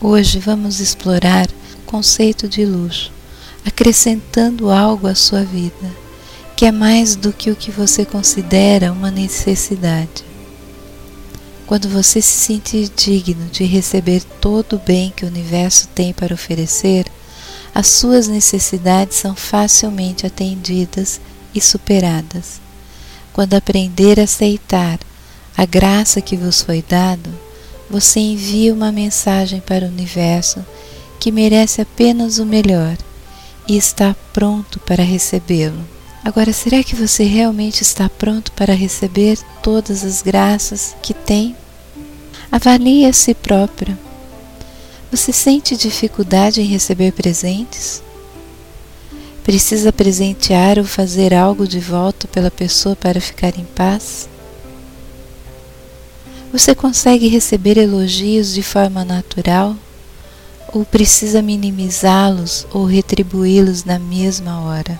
Hoje vamos explorar o conceito de luxo, acrescentando algo à sua vida, que é mais do que o que você considera uma necessidade. Quando você se sentir digno de receber todo o bem que o universo tem para oferecer, as suas necessidades são facilmente atendidas e superadas. Quando aprender a aceitar a graça que vos foi dado, você envia uma mensagem para o universo que merece apenas o melhor e está pronto para recebê-lo. Agora, será que você realmente está pronto para receber todas as graças que tem? Avalie a si próprio. Você sente dificuldade em receber presentes? Precisa presentear ou fazer algo de volta pela pessoa para ficar em paz? Você consegue receber elogios de forma natural? Ou precisa minimizá-los ou retribuí-los na mesma hora?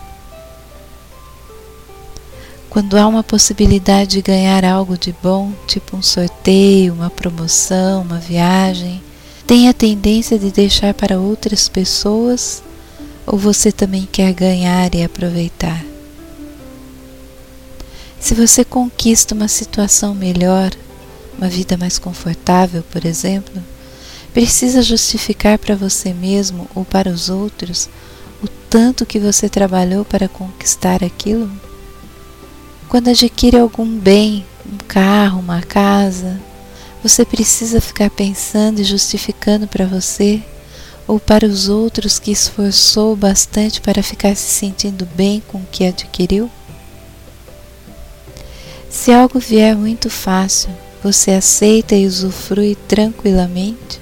Quando há uma possibilidade de ganhar algo de bom, tipo um sorteio, uma promoção, uma viagem, tem a tendência de deixar para outras pessoas ou você também quer ganhar e aproveitar? Se você conquista uma situação melhor, uma vida mais confortável, por exemplo, precisa justificar para você mesmo ou para os outros o tanto que você trabalhou para conquistar aquilo? Quando adquire algum bem, um carro, uma casa, você precisa ficar pensando e justificando para você ou para os outros que esforçou bastante para ficar se sentindo bem com o que adquiriu? Se algo vier muito fácil, você aceita e usufrui tranquilamente?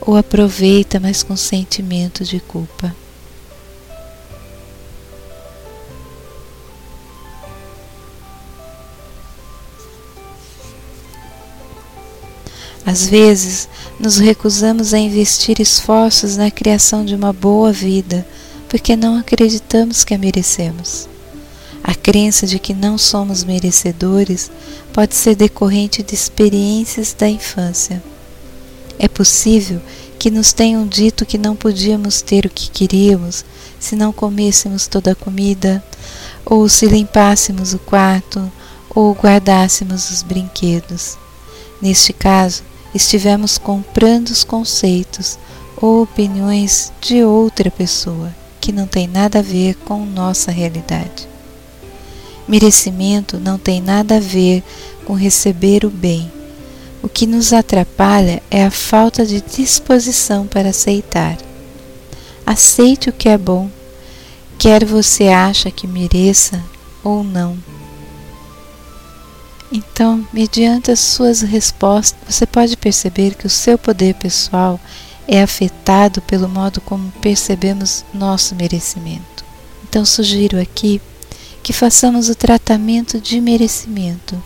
Ou aproveita, mas com sentimento de culpa? Às vezes, nos recusamos a investir esforços na criação de uma boa vida porque não acreditamos que a merecemos. A crença de que não somos merecedores pode ser decorrente de experiências da infância. É possível que nos tenham dito que não podíamos ter o que queríamos se não comêssemos toda a comida, ou se limpássemos o quarto, ou guardássemos os brinquedos. Neste caso, estivemos comprando os conceitos ou opiniões de outra pessoa que não tem nada a ver com nossa realidade. Merecimento não tem nada a ver com receber o bem. O que nos atrapalha é a falta de disposição para aceitar. Aceite o que é bom, quer você acha que mereça ou não. Então, mediante as suas respostas, você pode perceber que o seu poder pessoal é afetado pelo modo como percebemos nosso merecimento. Então, sugiro aqui que façamos o tratamento de merecimento.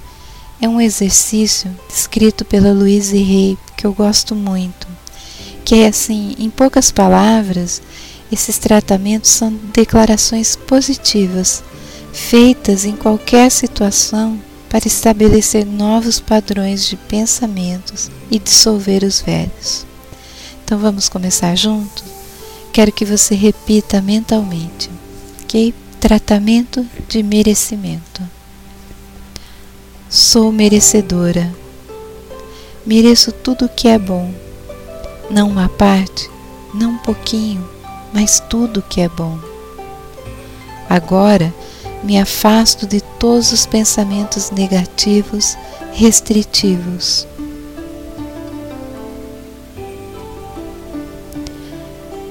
É um exercício escrito pela Louise Hay que eu gosto muito, que é assim, em poucas palavras, esses tratamentos são declarações positivas, feitas em qualquer situação para estabelecer novos padrões de pensamentos e dissolver os velhos. Então vamos começar juntos? Quero que você repita mentalmente, ok? Tratamento de merecimento. Sou merecedora. Mereço tudo o que é bom. Não uma parte, não um pouquinho, mas tudo o que é bom. Agora me afasto de todos os pensamentos negativos, restritivos.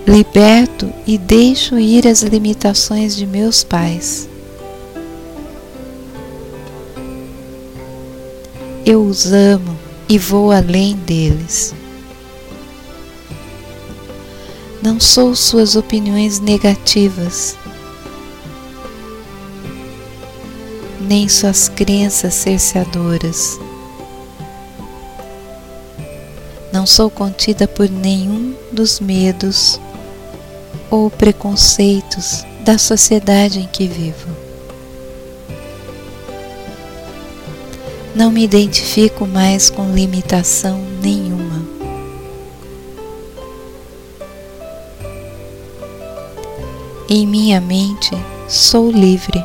Liberto e deixo ir as limitações de meus pais. Eu os amo e vou além deles. Não sou suas opiniões negativas nem suas crenças cerceadoras. Não sou contida por nenhum dos medos ou preconceitos da sociedade em que vivo. Não me identifico mais com limitação nenhuma. Em minha mente sou livre.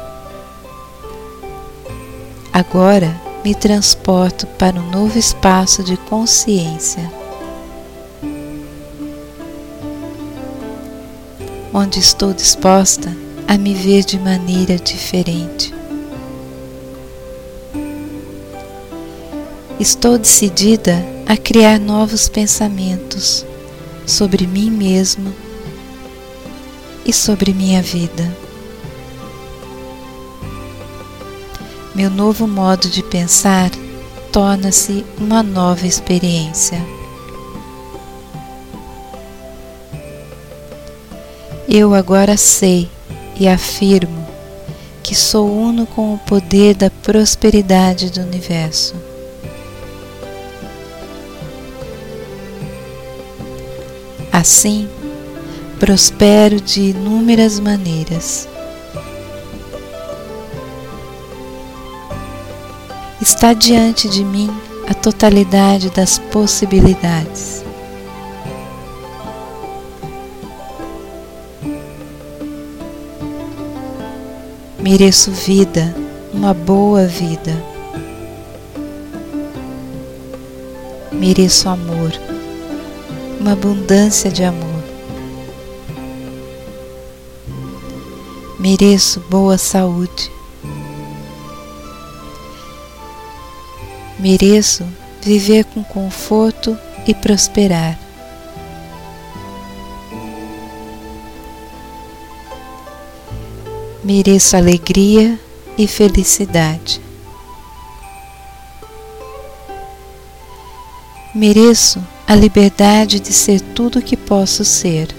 Agora me transporto para um novo espaço de consciência. Onde estou disposta a me ver de maneira diferente. Estou decidida a criar novos pensamentos sobre mim mesmo e sobre minha vida. Meu novo modo de pensar torna-se uma nova experiência. Eu agora sei e afirmo que sou uno com o poder da prosperidade do universo. Assim, prospero de inúmeras maneiras. Está diante de mim a totalidade das possibilidades. Mereço vida, uma boa vida. Mereço amor, uma abundância de amor. Mereço boa saúde. Mereço viver com conforto e prosperar. Mereço alegria e felicidade. Mereço a liberdade de ser tudo o que posso ser.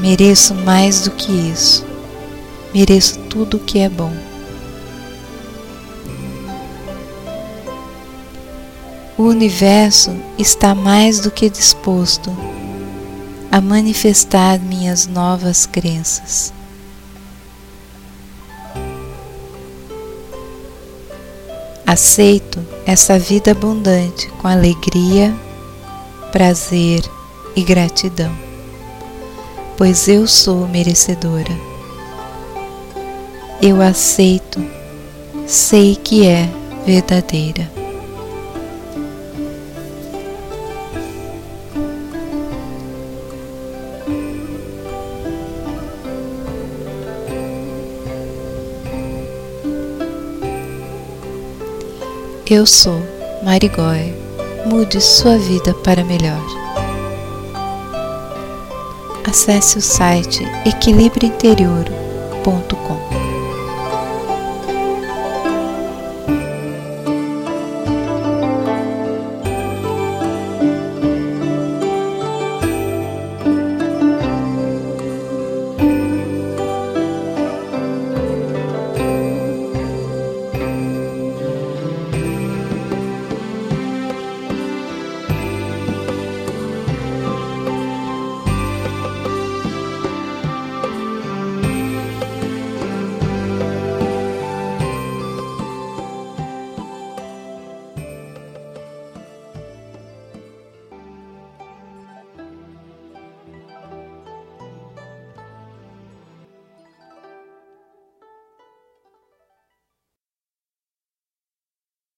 Mereço mais do que isso. Mereço tudo o que é bom. O universo está mais do que disposto a manifestar minhas novas crenças. Aceito essa vida abundante com alegria, prazer e gratidão pois eu sou merecedora. Eu aceito, sei que é verdadeira. Eu sou Marigói. Mude sua vida para melhor acesse o site equilibriointerior.com.